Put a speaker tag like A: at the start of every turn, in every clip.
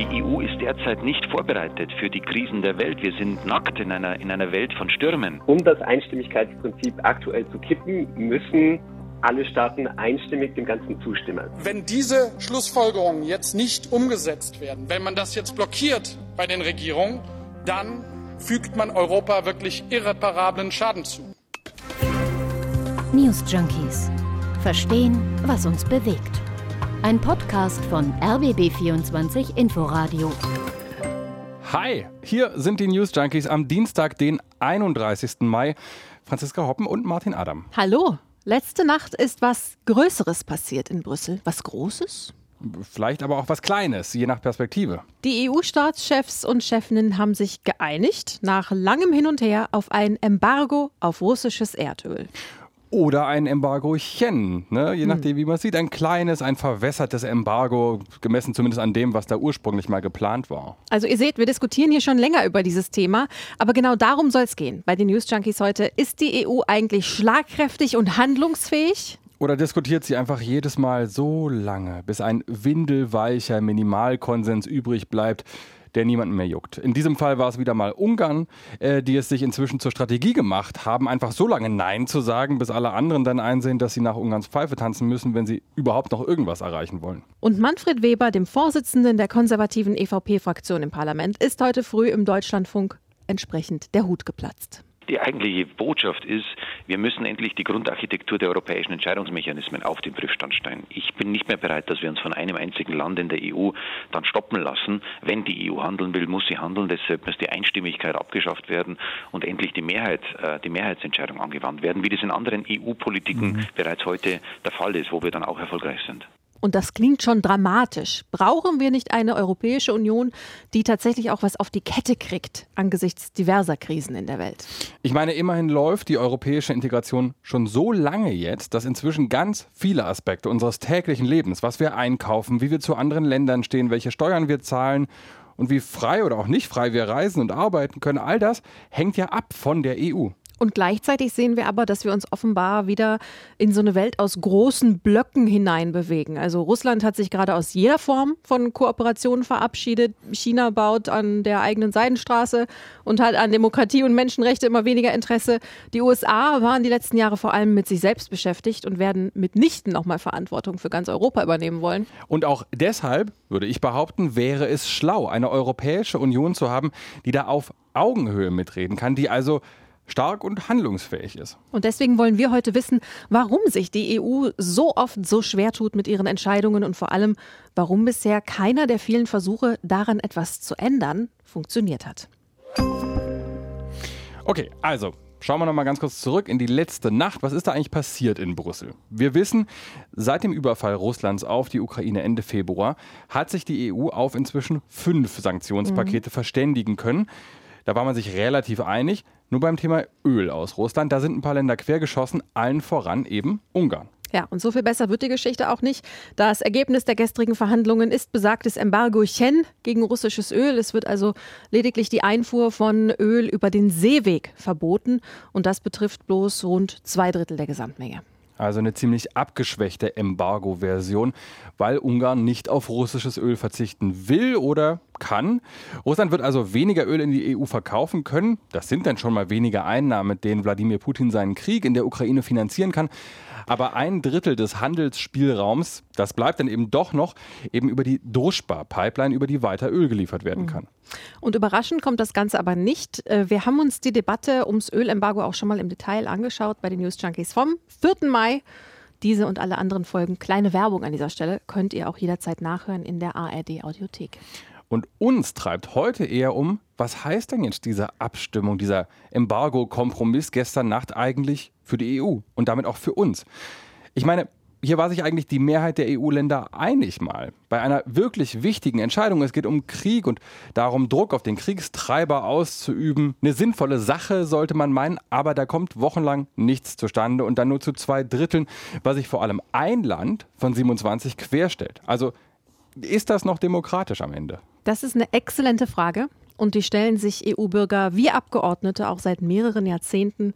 A: Die EU ist derzeit nicht vorbereitet für die Krisen der Welt. Wir sind nackt in einer, in einer Welt von Stürmen.
B: Um das Einstimmigkeitsprinzip aktuell zu kippen, müssen alle Staaten einstimmig dem Ganzen zustimmen.
C: Wenn diese Schlussfolgerungen jetzt nicht umgesetzt werden, wenn man das jetzt blockiert bei den Regierungen, dann fügt man Europa wirklich irreparablen Schaden zu.
D: News Junkies. Verstehen, was uns bewegt. Ein Podcast von RBB24 Inforadio.
E: Hi, hier sind die News Junkies am Dienstag, den 31. Mai. Franziska Hoppen und Martin Adam.
F: Hallo. Letzte Nacht ist was Größeres passiert in Brüssel. Was Großes?
E: Vielleicht aber auch was Kleines, je nach Perspektive.
F: Die EU-Staatschefs und Chefinnen haben sich geeinigt, nach langem Hin und Her, auf ein Embargo auf russisches Erdöl
E: oder ein Embargochen, ne? je hm. nachdem, wie man sieht. Ein kleines, ein verwässertes Embargo, gemessen zumindest an dem, was da ursprünglich mal geplant war.
F: Also ihr seht, wir diskutieren hier schon länger über dieses Thema, aber genau darum soll es gehen bei den News Junkies heute. Ist die EU eigentlich schlagkräftig und handlungsfähig?
E: Oder diskutiert sie einfach jedes Mal so lange, bis ein windelweicher Minimalkonsens übrig bleibt, der niemanden mehr juckt. In diesem Fall war es wieder mal Ungarn, äh, die es sich inzwischen zur Strategie gemacht haben, einfach so lange Nein zu sagen, bis alle anderen dann einsehen, dass sie nach Ungarns Pfeife tanzen müssen, wenn sie überhaupt noch irgendwas erreichen wollen.
F: Und Manfred Weber, dem Vorsitzenden der konservativen EVP-Fraktion im Parlament, ist heute früh im Deutschlandfunk entsprechend der Hut geplatzt.
A: Die eigentliche Botschaft ist, wir müssen endlich die Grundarchitektur der europäischen Entscheidungsmechanismen auf den Prüfstand stellen. Ich bin nicht mehr bereit, dass wir uns von einem einzigen Land in der EU dann stoppen lassen. Wenn die EU handeln will, muss sie handeln. Deshalb muss die Einstimmigkeit abgeschafft werden und endlich die Mehrheit, äh, die Mehrheitsentscheidung angewandt werden, wie das in anderen EU-Politiken mhm. bereits heute der Fall ist, wo wir dann auch erfolgreich sind.
F: Und das klingt schon dramatisch. Brauchen wir nicht eine Europäische Union, die tatsächlich auch was auf die Kette kriegt angesichts diverser Krisen in der Welt?
E: Ich meine, immerhin läuft die europäische Integration schon so lange jetzt, dass inzwischen ganz viele Aspekte unseres täglichen Lebens, was wir einkaufen, wie wir zu anderen Ländern stehen, welche Steuern wir zahlen und wie frei oder auch nicht frei wir reisen und arbeiten können, all das hängt ja ab von der EU.
F: Und gleichzeitig sehen wir aber, dass wir uns offenbar wieder in so eine Welt aus großen Blöcken hineinbewegen. Also Russland hat sich gerade aus jeder Form von Kooperation verabschiedet. China baut an der eigenen Seidenstraße und hat an Demokratie und Menschenrechte immer weniger Interesse. Die USA waren die letzten Jahre vor allem mit sich selbst beschäftigt und werden mitnichten nochmal Verantwortung für ganz Europa übernehmen wollen.
E: Und auch deshalb, würde ich behaupten, wäre es schlau, eine Europäische Union zu haben, die da auf Augenhöhe mitreden kann, die also stark und handlungsfähig ist.
F: Und deswegen wollen wir heute wissen, warum sich die EU so oft so schwer tut mit ihren Entscheidungen und vor allem, warum bisher keiner der vielen Versuche, daran etwas zu ändern, funktioniert hat.
E: Okay, also Schauen wir noch mal ganz kurz zurück in die letzte Nacht. Was ist da eigentlich passiert in Brüssel? Wir wissen, seit dem Überfall Russlands auf die Ukraine Ende Februar hat sich die EU auf inzwischen fünf Sanktionspakete mhm. verständigen können. Da war man sich relativ einig. Nur beim Thema Öl aus Russland, da sind ein paar Länder quergeschossen, allen voran eben Ungarn.
F: Ja, und so viel besser wird die Geschichte auch nicht. Das Ergebnis der gestrigen Verhandlungen ist besagtes Embargo Chen gegen russisches Öl. Es wird also lediglich die Einfuhr von Öl über den Seeweg verboten und das betrifft bloß rund zwei Drittel der Gesamtmenge.
E: Also eine ziemlich abgeschwächte Embargo-Version, weil Ungarn nicht auf russisches Öl verzichten will oder kann. Russland wird also weniger Öl in die EU verkaufen können. Das sind dann schon mal weniger Einnahmen, mit denen Wladimir Putin seinen Krieg in der Ukraine finanzieren kann. Aber ein Drittel des Handelsspielraums, das bleibt dann eben doch noch eben über die Druschba-Pipeline, über die weiter Öl geliefert werden kann.
F: Und überraschend kommt das Ganze aber nicht. Äh, wir haben uns die Debatte ums Ölembargo auch schon mal im Detail angeschaut bei den News Junkies vom 4. Mai. Diese und alle anderen Folgen, kleine Werbung an dieser Stelle, könnt ihr auch jederzeit nachhören in der ARD Audiothek.
E: Und uns treibt heute eher um, was heißt denn jetzt diese Abstimmung, dieser Embargo-Kompromiss gestern Nacht eigentlich für die EU und damit auch für uns? Ich meine, hier war sich eigentlich die Mehrheit der EU-Länder einig mal. Bei einer wirklich wichtigen Entscheidung, es geht um Krieg und darum, Druck auf den Kriegstreiber auszuüben. Eine sinnvolle Sache sollte man meinen, aber da kommt wochenlang nichts zustande und dann nur zu zwei Dritteln, weil sich vor allem ein Land von 27 querstellt. Also ist das noch demokratisch am Ende?
F: Das ist eine exzellente Frage und die stellen sich EU-Bürger wie Abgeordnete auch seit mehreren Jahrzehnten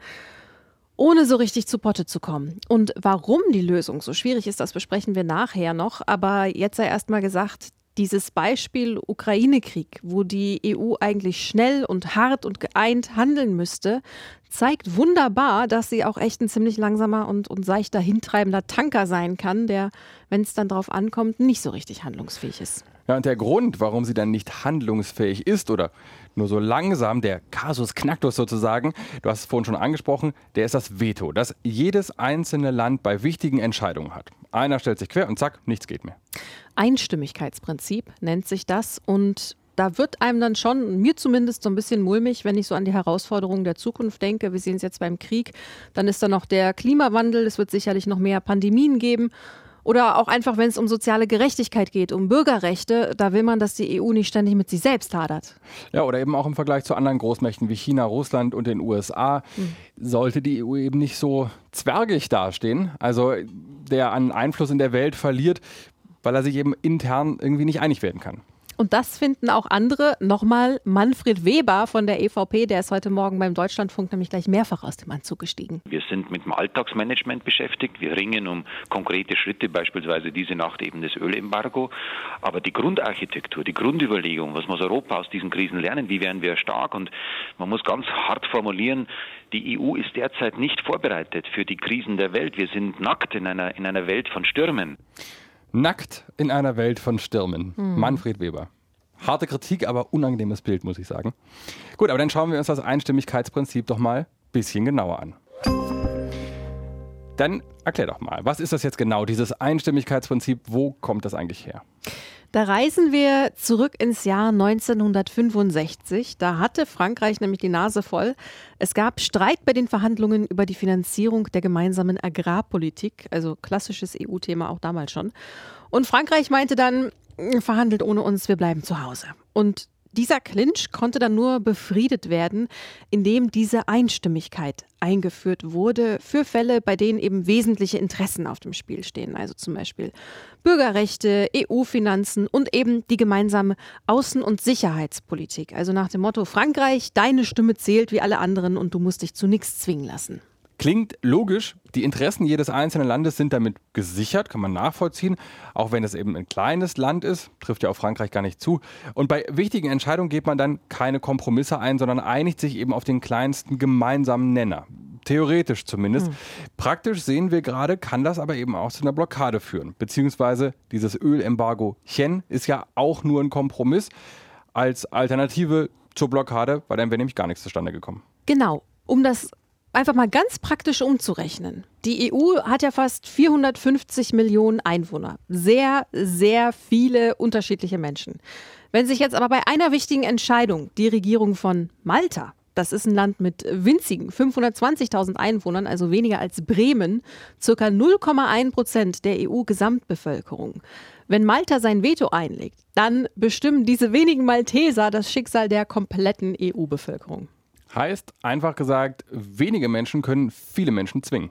F: ohne so richtig zu Potte zu kommen. Und warum die Lösung so schwierig ist, das besprechen wir nachher noch. Aber jetzt sei erst mal gesagt, dieses Beispiel Ukraine-Krieg, wo die EU eigentlich schnell und hart und geeint handeln müsste, zeigt wunderbar, dass sie auch echt ein ziemlich langsamer und, und seichter hintreibender Tanker sein kann, der, wenn es dann drauf ankommt, nicht so richtig handlungsfähig ist.
E: Ja, und der Grund, warum sie dann nicht handlungsfähig ist oder nur so langsam, der Kasus Knacktus sozusagen, du hast es vorhin schon angesprochen, der ist das Veto, das jedes einzelne Land bei wichtigen Entscheidungen hat. Einer stellt sich quer und zack, nichts geht mehr.
F: Einstimmigkeitsprinzip nennt sich das und da wird einem dann schon, mir zumindest so ein bisschen mulmig, wenn ich so an die Herausforderungen der Zukunft denke. Wir sehen es jetzt beim Krieg. Dann ist da noch der Klimawandel. Es wird sicherlich noch mehr Pandemien geben. Oder auch einfach, wenn es um soziale Gerechtigkeit geht, um Bürgerrechte, da will man, dass die EU nicht ständig mit sich selbst hadert.
E: Ja, oder eben auch im Vergleich zu anderen Großmächten wie China, Russland und den USA mhm. sollte die EU eben nicht so zwergig dastehen. Also der an Einfluss in der Welt verliert, weil er sich eben intern irgendwie nicht einig werden kann.
F: Und das finden auch andere. Nochmal Manfred Weber von der EVP, der ist heute Morgen beim Deutschlandfunk nämlich gleich mehrfach aus dem Anzug gestiegen.
A: Wir sind mit dem Alltagsmanagement beschäftigt. Wir ringen um konkrete Schritte, beispielsweise diese Nacht eben das Ölembargo. Aber die Grundarchitektur, die Grundüberlegung, was muss Europa aus diesen Krisen lernen, wie werden wir stark? Und man muss ganz hart formulieren, die EU ist derzeit nicht vorbereitet für die Krisen der Welt. Wir sind nackt in einer, in einer Welt von Stürmen.
E: Nackt in einer Welt von Stürmen. Hm. Manfred Weber. Harte Kritik, aber unangenehmes Bild, muss ich sagen. Gut, aber dann schauen wir uns das Einstimmigkeitsprinzip doch mal ein bisschen genauer an. Dann erklär doch mal, was ist das jetzt genau, dieses Einstimmigkeitsprinzip? Wo kommt das eigentlich her?
F: Da reisen wir zurück ins Jahr 1965. Da hatte Frankreich nämlich die Nase voll. Es gab Streit bei den Verhandlungen über die Finanzierung der gemeinsamen Agrarpolitik, also klassisches EU-Thema auch damals schon. Und Frankreich meinte dann, verhandelt ohne uns, wir bleiben zu Hause. Und dieser Clinch konnte dann nur befriedet werden, indem diese Einstimmigkeit eingeführt wurde für Fälle, bei denen eben wesentliche Interessen auf dem Spiel stehen. Also zum Beispiel Bürgerrechte, EU-Finanzen und eben die gemeinsame Außen- und Sicherheitspolitik. Also nach dem Motto Frankreich, deine Stimme zählt wie alle anderen und du musst dich zu nichts zwingen lassen.
E: Klingt logisch, die Interessen jedes einzelnen Landes sind damit gesichert, kann man nachvollziehen, auch wenn es eben ein kleines Land ist, trifft ja auf Frankreich gar nicht zu. Und bei wichtigen Entscheidungen geht man dann keine Kompromisse ein, sondern einigt sich eben auf den kleinsten gemeinsamen Nenner. Theoretisch zumindest. Hm. Praktisch sehen wir gerade, kann das aber eben auch zu einer Blockade führen. Beziehungsweise dieses Ölembargo Chen ist ja auch nur ein Kompromiss als Alternative zur Blockade, weil dann wäre nämlich gar nichts zustande gekommen.
F: Genau. Um das einfach mal ganz praktisch umzurechnen. Die EU hat ja fast 450 Millionen Einwohner. Sehr, sehr viele unterschiedliche Menschen. Wenn sich jetzt aber bei einer wichtigen Entscheidung die Regierung von Malta, das ist ein Land mit winzigen 520.000 Einwohnern, also weniger als Bremen, circa 0,1 Prozent der EU-Gesamtbevölkerung. Wenn Malta sein Veto einlegt, dann bestimmen diese wenigen Malteser das Schicksal der kompletten EU-Bevölkerung.
E: Heißt, einfach gesagt, wenige Menschen können viele Menschen zwingen.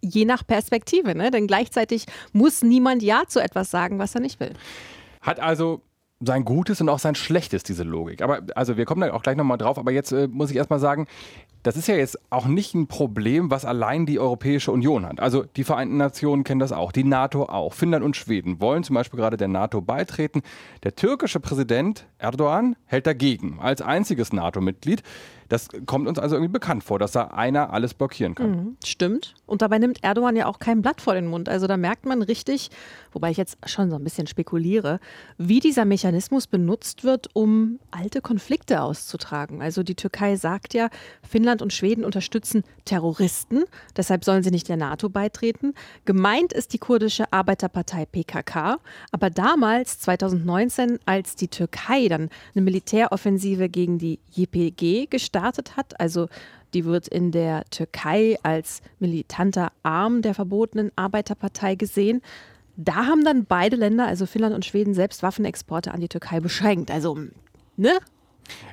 F: Je nach Perspektive, ne? denn gleichzeitig muss niemand Ja zu etwas sagen, was er nicht will.
E: Hat also sein Gutes und auch sein Schlechtes, diese Logik. Aber also wir kommen da auch gleich nochmal drauf, aber jetzt äh, muss ich erstmal sagen, das ist ja jetzt auch nicht ein Problem, was allein die Europäische Union hat. Also die Vereinten Nationen kennen das auch, die NATO auch. Finnland und Schweden wollen zum Beispiel gerade der NATO beitreten. Der türkische Präsident Erdogan hält dagegen als einziges NATO-Mitglied. Das kommt uns also irgendwie bekannt vor, dass da einer alles blockieren kann. Mhm,
F: stimmt. Und dabei nimmt Erdogan ja auch kein Blatt vor den Mund. Also da merkt man richtig, wobei ich jetzt schon so ein bisschen spekuliere, wie dieser Mechanismus benutzt wird, um alte Konflikte auszutragen. Also die Türkei sagt ja, Finnland und Schweden unterstützen Terroristen, deshalb sollen sie nicht der NATO beitreten. Gemeint ist die kurdische Arbeiterpartei PKK. Aber damals, 2019, als die Türkei dann eine Militäroffensive gegen die YPG gestartet gestartet hat. Also die wird in der Türkei als militanter Arm der verbotenen Arbeiterpartei gesehen. Da haben dann beide Länder, also Finnland und Schweden, selbst Waffenexporte an die Türkei beschränkt. Also, ne?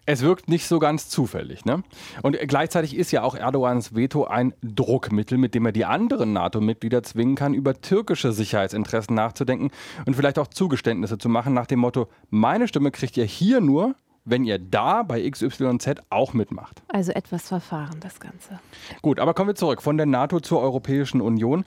E: Es wirkt nicht so ganz zufällig. Ne? Und gleichzeitig ist ja auch Erdogans Veto ein Druckmittel, mit dem er die anderen NATO-Mitglieder zwingen kann, über türkische Sicherheitsinteressen nachzudenken und vielleicht auch Zugeständnisse zu machen nach dem Motto, meine Stimme kriegt ihr hier nur, wenn ihr da bei XYZ auch mitmacht.
F: Also etwas verfahren, das Ganze.
E: Gut, aber kommen wir zurück von der NATO zur Europäischen Union.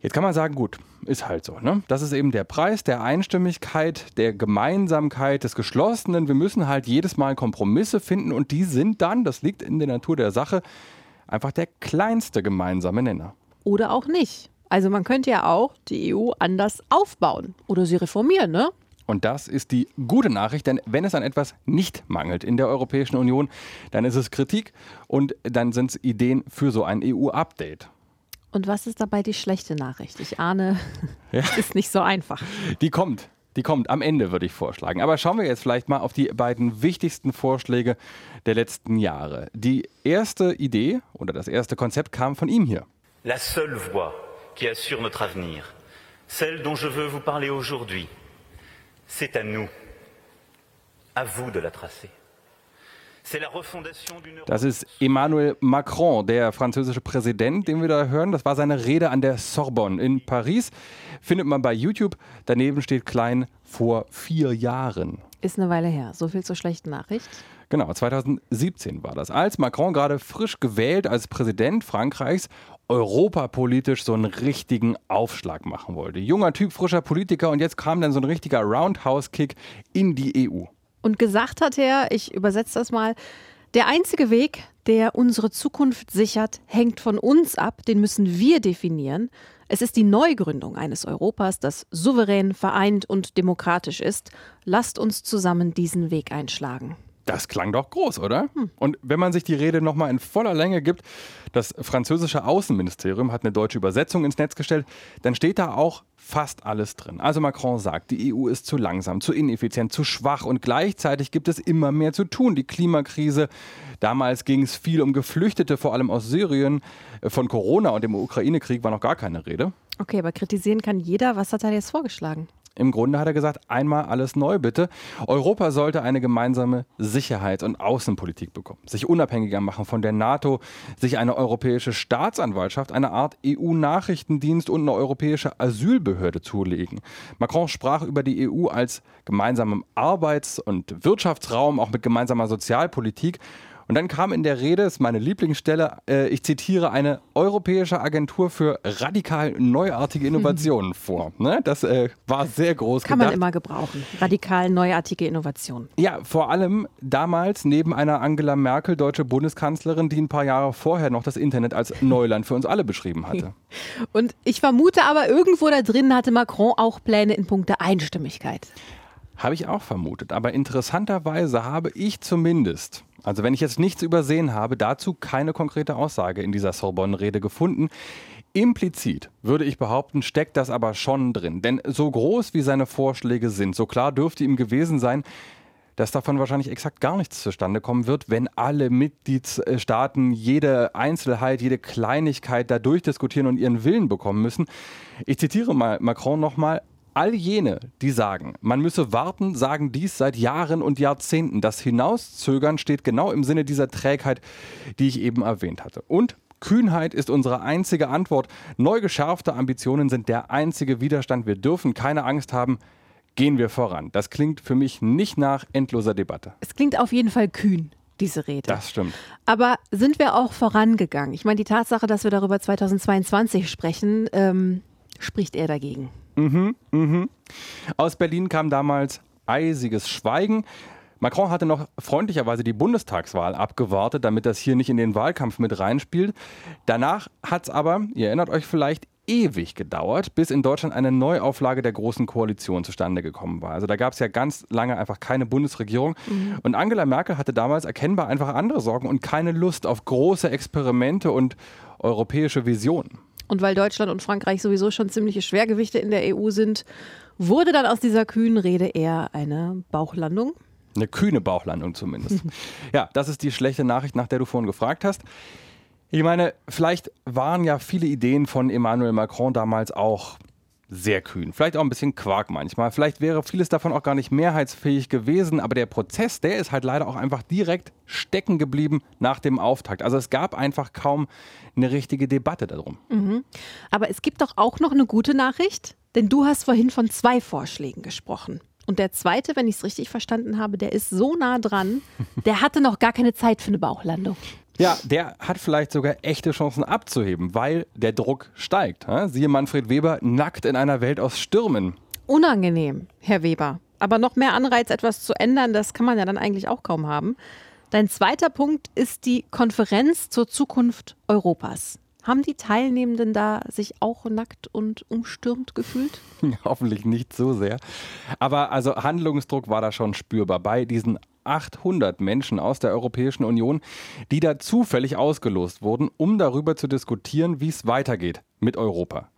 E: Jetzt kann man sagen, gut, ist halt so. Ne? Das ist eben der Preis der Einstimmigkeit, der Gemeinsamkeit, des Geschlossenen. Wir müssen halt jedes Mal Kompromisse finden und die sind dann, das liegt in der Natur der Sache, einfach der kleinste gemeinsame Nenner.
F: Oder auch nicht. Also man könnte ja auch die EU anders aufbauen oder sie reformieren, ne?
E: Und das ist die gute Nachricht, denn wenn es an etwas nicht mangelt in der Europäischen Union, dann ist es Kritik und dann sind es Ideen für so ein EU-Update.
F: Und was ist dabei die schlechte Nachricht? Ich ahne, ja. es ist nicht so einfach.
E: Die kommt. Die kommt am Ende, würde ich vorschlagen. Aber schauen wir jetzt vielleicht mal auf die beiden wichtigsten Vorschläge der letzten Jahre. Die erste Idee oder das erste Konzept kam von ihm hier.
G: La seule voie qui assure notre avenir, celle dont je veux vous parler aujourd'hui, c'est à nous, à vous de la tracer.
E: Das ist Emmanuel Macron, der französische Präsident, den wir da hören. Das war seine Rede an der Sorbonne in Paris. Findet man bei YouTube. Daneben steht klein vor vier Jahren.
F: Ist eine Weile her. So viel zur schlechten Nachricht.
E: Genau, 2017 war das. Als Macron gerade frisch gewählt als Präsident Frankreichs europapolitisch so einen richtigen Aufschlag machen wollte. Junger Typ, frischer Politiker und jetzt kam dann so ein richtiger Roundhouse-Kick in die EU.
F: Und gesagt hat er, ich übersetze das mal, der einzige Weg, der unsere Zukunft sichert, hängt von uns ab, den müssen wir definieren. Es ist die Neugründung eines Europas, das souverän, vereint und demokratisch ist. Lasst uns zusammen diesen Weg einschlagen.
E: Das klang doch groß, oder? Hm. Und wenn man sich die Rede nochmal in voller Länge gibt, das französische Außenministerium hat eine deutsche Übersetzung ins Netz gestellt, dann steht da auch fast alles drin. Also Macron sagt, die EU ist zu langsam, zu ineffizient, zu schwach und gleichzeitig gibt es immer mehr zu tun. Die Klimakrise, damals ging es viel um Geflüchtete, vor allem aus Syrien. Von Corona und dem Ukraine-Krieg war noch gar keine Rede.
F: Okay, aber kritisieren kann jeder. Was hat er jetzt vorgeschlagen?
E: Im Grunde hat er gesagt, einmal alles neu bitte. Europa sollte eine gemeinsame Sicherheits- und Außenpolitik bekommen, sich unabhängiger machen von der NATO, sich eine europäische Staatsanwaltschaft, eine Art EU-Nachrichtendienst und eine europäische Asylbehörde zulegen. Macron sprach über die EU als gemeinsamen Arbeits- und Wirtschaftsraum, auch mit gemeinsamer Sozialpolitik und dann kam in der Rede, ist meine Lieblingsstelle, äh, ich zitiere, eine europäische Agentur für radikal neuartige Innovationen vor. Ne? Das äh, war sehr groß
F: Kann gedacht. man immer gebrauchen. Radikal neuartige Innovationen.
E: Ja, vor allem damals neben einer Angela Merkel, deutsche Bundeskanzlerin, die ein paar Jahre vorher noch das Internet als Neuland für uns alle beschrieben hatte.
F: Und ich vermute aber, irgendwo da drin hatte Macron auch Pläne in puncto Einstimmigkeit.
E: Habe ich auch vermutet. Aber interessanterweise habe ich zumindest also wenn ich jetzt nichts übersehen habe, dazu keine konkrete Aussage in dieser Sorbonne-Rede gefunden. Implizit würde ich behaupten, steckt das aber schon drin. Denn so groß wie seine Vorschläge sind, so klar dürfte ihm gewesen sein, dass davon wahrscheinlich exakt gar nichts zustande kommen wird, wenn alle Mitgliedstaaten jede Einzelheit, jede Kleinigkeit da durchdiskutieren und ihren Willen bekommen müssen. Ich zitiere mal Macron nochmal, All jene, die sagen, man müsse warten, sagen dies seit Jahren und Jahrzehnten. Das Hinauszögern steht genau im Sinne dieser Trägheit, die ich eben erwähnt hatte. Und Kühnheit ist unsere einzige Antwort. Neu geschärfte Ambitionen sind der einzige Widerstand. Wir dürfen keine Angst haben. Gehen wir voran. Das klingt für mich nicht nach endloser Debatte.
F: Es klingt auf jeden Fall kühn diese Rede.
E: Das stimmt.
F: Aber sind wir auch vorangegangen? Ich meine, die Tatsache, dass wir darüber 2022 sprechen, ähm, spricht er dagegen.
E: Mhm, mhm. Aus Berlin kam damals eisiges Schweigen. Macron hatte noch freundlicherweise die Bundestagswahl abgewartet, damit das hier nicht in den Wahlkampf mit reinspielt. Danach hat es aber, ihr erinnert euch vielleicht, ewig gedauert, bis in Deutschland eine Neuauflage der Großen Koalition zustande gekommen war. Also da gab es ja ganz lange einfach keine Bundesregierung. Mhm. Und Angela Merkel hatte damals erkennbar einfach andere Sorgen und keine Lust auf große Experimente und europäische Visionen.
F: Und weil Deutschland und Frankreich sowieso schon ziemliche Schwergewichte in der EU sind, wurde dann aus dieser kühnen Rede eher eine Bauchlandung.
E: Eine kühne Bauchlandung zumindest. ja, das ist die schlechte Nachricht, nach der du vorhin gefragt hast. Ich meine, vielleicht waren ja viele Ideen von Emmanuel Macron damals auch sehr kühn. Vielleicht auch ein bisschen Quark manchmal. Vielleicht wäre vieles davon auch gar nicht mehrheitsfähig gewesen, aber der Prozess, der ist halt leider auch einfach direkt stecken geblieben nach dem Auftakt. Also es gab einfach kaum eine richtige Debatte darum.
F: Mhm. Aber es gibt doch auch noch eine gute Nachricht, denn du hast vorhin von zwei Vorschlägen gesprochen. Und der zweite, wenn ich es richtig verstanden habe, der ist so nah dran, der hatte noch gar keine Zeit für eine Bauchlandung.
E: Ja, der hat vielleicht sogar echte Chancen abzuheben, weil der Druck steigt. Siehe Manfred Weber, nackt in einer Welt aus Stürmen.
F: Unangenehm, Herr Weber. Aber noch mehr Anreiz, etwas zu ändern, das kann man ja dann eigentlich auch kaum haben. Dein zweiter Punkt ist die Konferenz zur Zukunft Europas. Haben die Teilnehmenden da sich auch nackt und umstürmt gefühlt?
E: Hoffentlich nicht so sehr. Aber also Handlungsdruck war da schon spürbar bei diesen 800 Menschen aus der Europäischen Union, die da zufällig ausgelost wurden, um darüber zu diskutieren, wie es weitergeht mit Europa.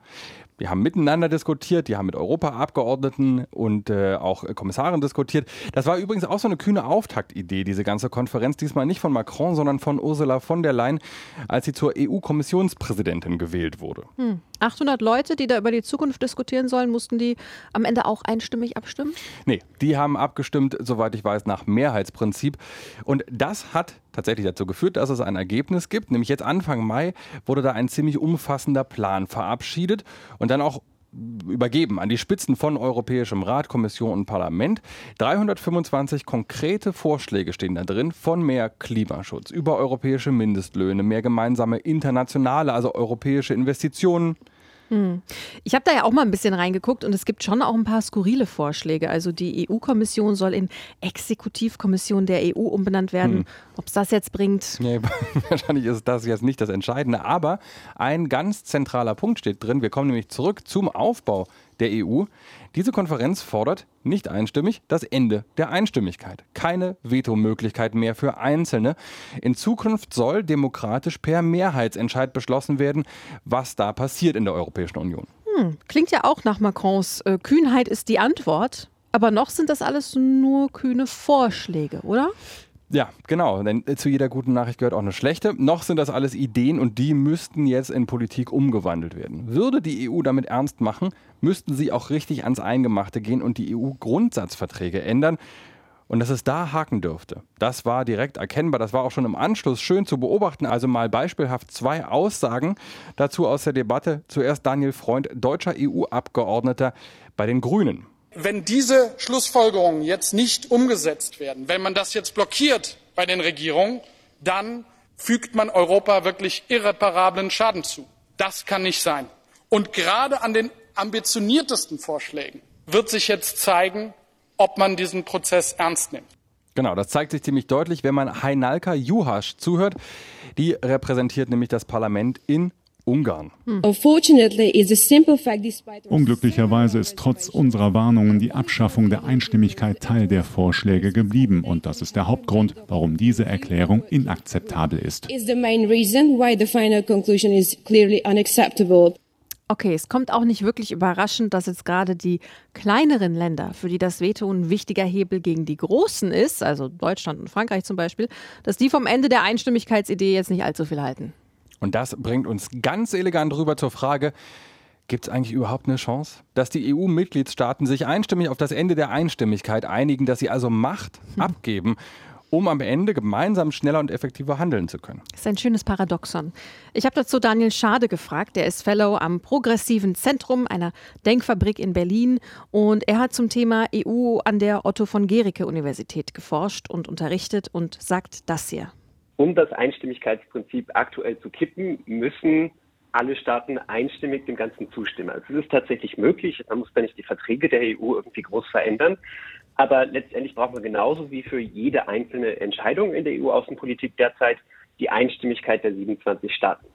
E: Wir haben miteinander diskutiert, die haben mit Europaabgeordneten und äh, auch Kommissaren diskutiert. Das war übrigens auch so eine kühne Auftaktidee, diese ganze Konferenz. Diesmal nicht von Macron, sondern von Ursula von der Leyen, als sie zur EU-Kommissionspräsidentin gewählt wurde.
F: Hm. 800 Leute, die da über die Zukunft diskutieren sollen, mussten die am Ende auch einstimmig abstimmen?
E: Nee, die haben abgestimmt, soweit ich weiß, nach Mehrheitsprinzip. Und das hat tatsächlich dazu geführt, dass es ein Ergebnis gibt. Nämlich jetzt Anfang Mai wurde da ein ziemlich umfassender Plan verabschiedet und dann auch übergeben an die Spitzen von Europäischem Rat, Kommission und Parlament. 325 konkrete Vorschläge stehen da drin von mehr Klimaschutz, über europäische Mindestlöhne, mehr gemeinsame internationale, also europäische Investitionen.
F: Ich habe da ja auch mal ein bisschen reingeguckt und es gibt schon auch ein paar skurrile Vorschläge. Also die EU-Kommission soll in Exekutivkommission der EU umbenannt werden. Hm. Ob es das jetzt bringt?
E: Nee, wahrscheinlich ist das jetzt nicht das Entscheidende. Aber ein ganz zentraler Punkt steht drin. Wir kommen nämlich zurück zum Aufbau der EU. Diese Konferenz fordert nicht einstimmig das Ende der Einstimmigkeit. Keine Vetomöglichkeit mehr für Einzelne. In Zukunft soll demokratisch per Mehrheitsentscheid beschlossen werden, was da passiert in der Europäischen Union.
F: Hm, klingt ja auch nach Macrons äh, Kühnheit ist die Antwort. Aber noch sind das alles nur kühne Vorschläge, oder?
E: Ja, genau. Denn zu jeder guten Nachricht gehört auch eine schlechte. Noch sind das alles Ideen und die müssten jetzt in Politik umgewandelt werden. Würde die EU damit ernst machen, müssten sie auch richtig ans Eingemachte gehen und die EU-Grundsatzverträge ändern. Und dass es da haken dürfte, das war direkt erkennbar. Das war auch schon im Anschluss schön zu beobachten. Also mal beispielhaft zwei Aussagen dazu aus der Debatte. Zuerst Daniel Freund, deutscher EU-Abgeordneter bei den Grünen
C: wenn diese Schlussfolgerungen jetzt nicht umgesetzt werden, wenn man das jetzt blockiert bei den Regierungen, dann fügt man Europa wirklich irreparablen Schaden zu. Das kann nicht sein. Und gerade an den ambitioniertesten Vorschlägen wird sich jetzt zeigen, ob man diesen Prozess ernst nimmt.
E: Genau, das zeigt sich ziemlich deutlich, wenn man Heinalka Juhasch zuhört. Die repräsentiert nämlich das Parlament in Ungarn.
H: Unglücklicherweise ist trotz unserer Warnungen die Abschaffung der Einstimmigkeit Teil der Vorschläge geblieben und das ist der Hauptgrund, warum diese Erklärung inakzeptabel ist.
F: Okay, es kommt auch nicht wirklich überraschend, dass jetzt gerade die kleineren Länder, für die das Veto ein wichtiger Hebel gegen die großen ist, also Deutschland und Frankreich zum Beispiel, dass die vom Ende der Einstimmigkeitsidee jetzt nicht allzu viel halten.
E: Und das bringt uns ganz elegant rüber zur Frage, Gibt es eigentlich überhaupt eine Chance, dass die EU-Mitgliedstaaten sich einstimmig auf das Ende der Einstimmigkeit einigen, dass sie also Macht hm. abgeben, um am Ende gemeinsam schneller und effektiver handeln zu können?
F: Das ist ein schönes Paradoxon. Ich habe dazu Daniel Schade gefragt. Der ist Fellow am Progressiven Zentrum einer Denkfabrik in Berlin und er hat zum Thema EU an der Otto von Gericke Universität geforscht und unterrichtet und sagt das hier.
B: Um das Einstimmigkeitsprinzip aktuell zu kippen, müssen alle Staaten einstimmig dem Ganzen zustimmen. Also es ist tatsächlich möglich, man muss da nicht die Verträge der EU irgendwie groß verändern, aber letztendlich braucht man genauso wie für jede einzelne Entscheidung in der EU-Außenpolitik derzeit die Einstimmigkeit der 27 Staaten.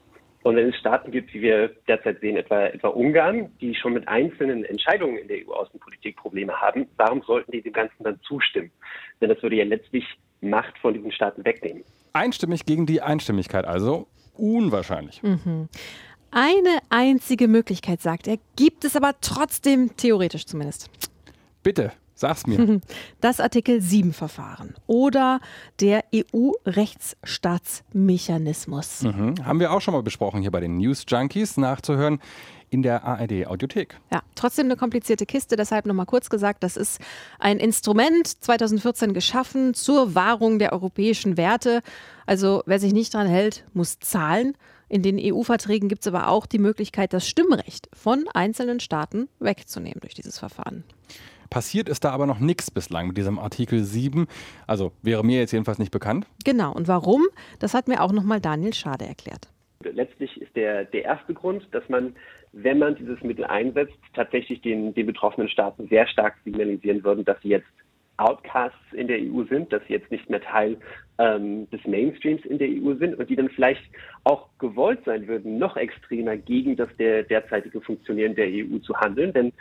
B: Und wenn es Staaten gibt, wie wir derzeit sehen, etwa, etwa Ungarn, die schon mit einzelnen Entscheidungen in der EU-Außenpolitik Probleme haben, warum sollten die dem Ganzen dann zustimmen? Denn das würde ja letztlich Macht von diesen Staaten wegnehmen.
E: Einstimmig gegen die Einstimmigkeit, also unwahrscheinlich.
F: Mhm. Eine einzige Möglichkeit, sagt er, gibt es aber trotzdem, theoretisch zumindest.
E: Bitte, sag's mir.
F: Das Artikel 7 Verfahren oder der EU-Rechtsstaatsmechanismus.
E: Mhm. Haben wir auch schon mal besprochen hier bei den News Junkies nachzuhören in der ARD Audiothek.
F: Ja, trotzdem eine komplizierte Kiste, deshalb nochmal kurz gesagt, das ist ein Instrument 2014 geschaffen zur Wahrung der europäischen Werte. Also wer sich nicht dran hält, muss zahlen. In den EU-Verträgen gibt es aber auch die Möglichkeit, das Stimmrecht von einzelnen Staaten wegzunehmen durch dieses Verfahren.
E: Passiert ist da aber noch nichts bislang mit diesem Artikel 7. Also wäre mir jetzt jedenfalls nicht bekannt.
F: Genau. Und warum? Das hat mir auch nochmal Daniel Schade erklärt.
B: Letztlich ist der, der erste Grund, dass man, wenn man dieses Mittel einsetzt, tatsächlich den, den betroffenen Staaten sehr stark signalisieren würden, dass sie jetzt Outcasts in der EU sind, dass sie jetzt nicht mehr Teil ähm, des Mainstreams in der EU sind und die dann vielleicht auch gewollt sein würden, noch extremer gegen das der derzeitige Funktionieren der EU zu handeln. Denn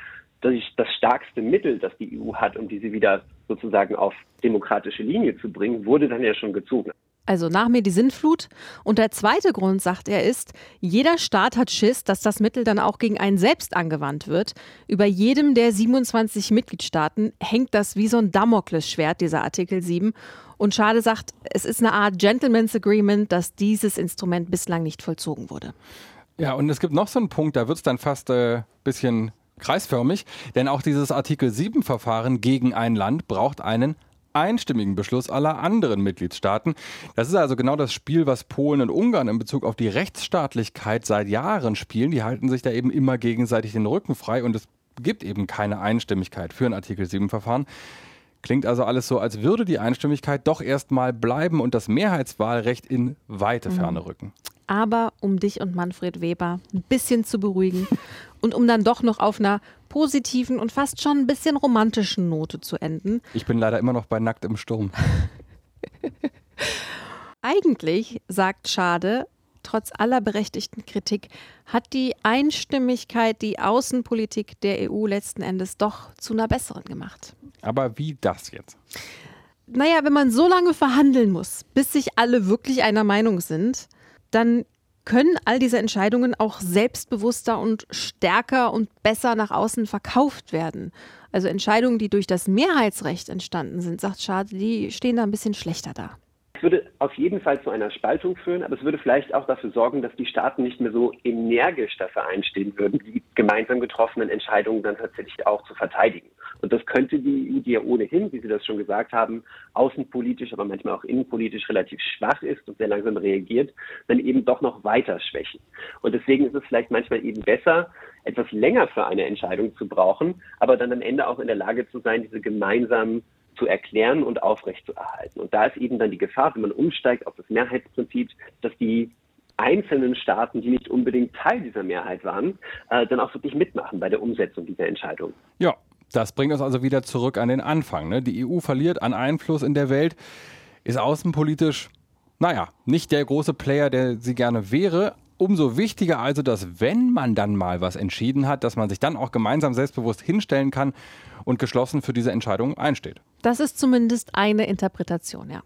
B: das, das stärkste Mittel, das die EU hat, um diese wieder sozusagen auf demokratische Linie zu bringen, wurde dann ja schon gezogen.
F: Also nach mir die Sintflut. Und der zweite Grund, sagt er, ist, jeder Staat hat Schiss, dass das Mittel dann auch gegen einen selbst angewandt wird. Über jedem der 27 Mitgliedstaaten hängt das wie so ein Damoklesschwert, dieser Artikel 7. Und Schade sagt, es ist eine Art Gentleman's Agreement, dass dieses Instrument bislang nicht vollzogen wurde.
E: Ja, und es gibt noch so einen Punkt, da wird es dann fast ein äh, bisschen kreisförmig, denn auch dieses Artikel 7 Verfahren gegen ein Land braucht einen einstimmigen Beschluss aller anderen Mitgliedstaaten. Das ist also genau das Spiel, was Polen und Ungarn in Bezug auf die Rechtsstaatlichkeit seit Jahren spielen. Die halten sich da eben immer gegenseitig den Rücken frei und es gibt eben keine Einstimmigkeit für ein Artikel 7 Verfahren. Klingt also alles so, als würde die Einstimmigkeit doch erstmal bleiben und das Mehrheitswahlrecht in weite Ferne rücken.
F: Aber um dich und Manfred Weber ein bisschen zu beruhigen und um dann doch noch auf einer positiven und fast schon ein bisschen romantischen Note zu enden.
E: Ich bin leider immer noch bei Nackt im Sturm.
F: Eigentlich, sagt Schade, trotz aller berechtigten Kritik, hat die Einstimmigkeit die Außenpolitik der EU letzten Endes doch zu einer besseren gemacht.
E: Aber wie das jetzt?
F: Naja, wenn man so lange verhandeln muss, bis sich alle wirklich einer Meinung sind, dann können all diese Entscheidungen auch selbstbewusster und stärker und besser nach außen verkauft werden. Also Entscheidungen, die durch das Mehrheitsrecht entstanden sind, sagt Schade, die stehen da ein bisschen schlechter da.
B: Es würde auf jeden Fall zu einer Spaltung führen, aber es würde vielleicht auch dafür sorgen, dass die Staaten nicht mehr so energisch dafür einstehen würden, die gemeinsam getroffenen Entscheidungen dann tatsächlich auch zu verteidigen. Und das könnte die EU, die ja ohnehin, wie Sie das schon gesagt haben, außenpolitisch, aber manchmal auch innenpolitisch relativ schwach ist und sehr langsam reagiert, dann eben doch noch weiter schwächen. Und deswegen ist es vielleicht manchmal eben besser, etwas länger für eine Entscheidung zu brauchen, aber dann am Ende auch in der Lage zu sein, diese gemeinsamen zu erklären und aufrechtzuerhalten. Und da ist eben dann die Gefahr, wenn man umsteigt auf das Mehrheitsprinzip, dass die einzelnen Staaten, die nicht unbedingt Teil dieser Mehrheit waren, äh, dann auch wirklich mitmachen bei der Umsetzung dieser Entscheidung.
E: Ja, das bringt uns also wieder zurück an den Anfang. Ne? Die EU verliert an Einfluss in der Welt, ist außenpolitisch, naja, nicht der große Player, der sie gerne wäre. Umso wichtiger also, dass wenn man dann mal was entschieden hat, dass man sich dann auch gemeinsam selbstbewusst hinstellen kann und geschlossen für diese Entscheidung einsteht.
F: Das ist zumindest eine Interpretation, ja.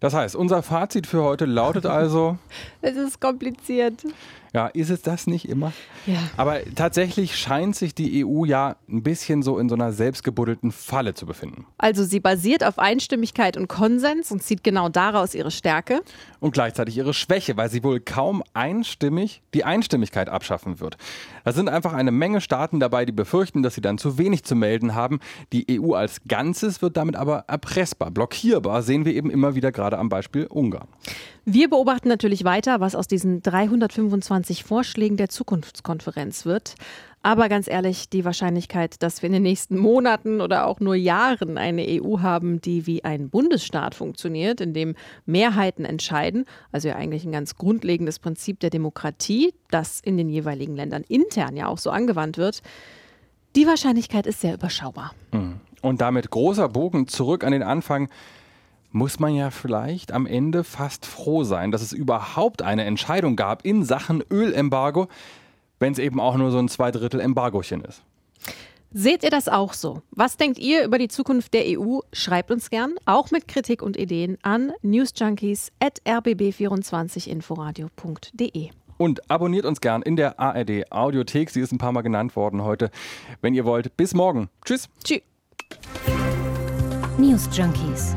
E: Das heißt, unser Fazit für heute lautet also.
F: es ist kompliziert.
E: Ja, ist es das nicht immer?
F: Ja.
E: Aber tatsächlich scheint sich die EU ja ein bisschen so in so einer selbstgebuddelten Falle zu befinden.
F: Also sie basiert auf Einstimmigkeit und Konsens und zieht genau daraus ihre Stärke.
E: Und gleichzeitig ihre Schwäche, weil sie wohl kaum einstimmig die Einstimmigkeit abschaffen wird. Da sind einfach eine Menge Staaten dabei, die befürchten, dass sie dann zu wenig zu melden haben. Die EU als Ganzes wird damit aber erpressbar, blockierbar, sehen wir eben immer wieder gerade am Beispiel Ungarn.
F: Wir beobachten natürlich weiter, was aus diesen 325 Vorschlägen der Zukunftskonferenz wird. Aber ganz ehrlich, die Wahrscheinlichkeit, dass wir in den nächsten Monaten oder auch nur Jahren eine EU haben, die wie ein Bundesstaat funktioniert, in dem Mehrheiten entscheiden, also ja eigentlich ein ganz grundlegendes Prinzip der Demokratie, das in den jeweiligen Ländern intern ja auch so angewandt wird, die Wahrscheinlichkeit ist sehr überschaubar.
E: Mhm. Und damit großer Bogen zurück an den Anfang muss man ja vielleicht am Ende fast froh sein, dass es überhaupt eine Entscheidung gab in Sachen Ölembargo, wenn es eben auch nur so ein Zweidrittel Embargochen ist.
F: Seht ihr das auch so? Was denkt ihr über die Zukunft der EU? Schreibt uns gern, auch mit Kritik und Ideen an newsjunkies.rbb24inforadio.de.
E: Und abonniert uns gern in der ARD Audiothek. Sie ist ein paar Mal genannt worden heute. Wenn ihr wollt, bis morgen. Tschüss.
F: Tschüss.
D: News Junkies.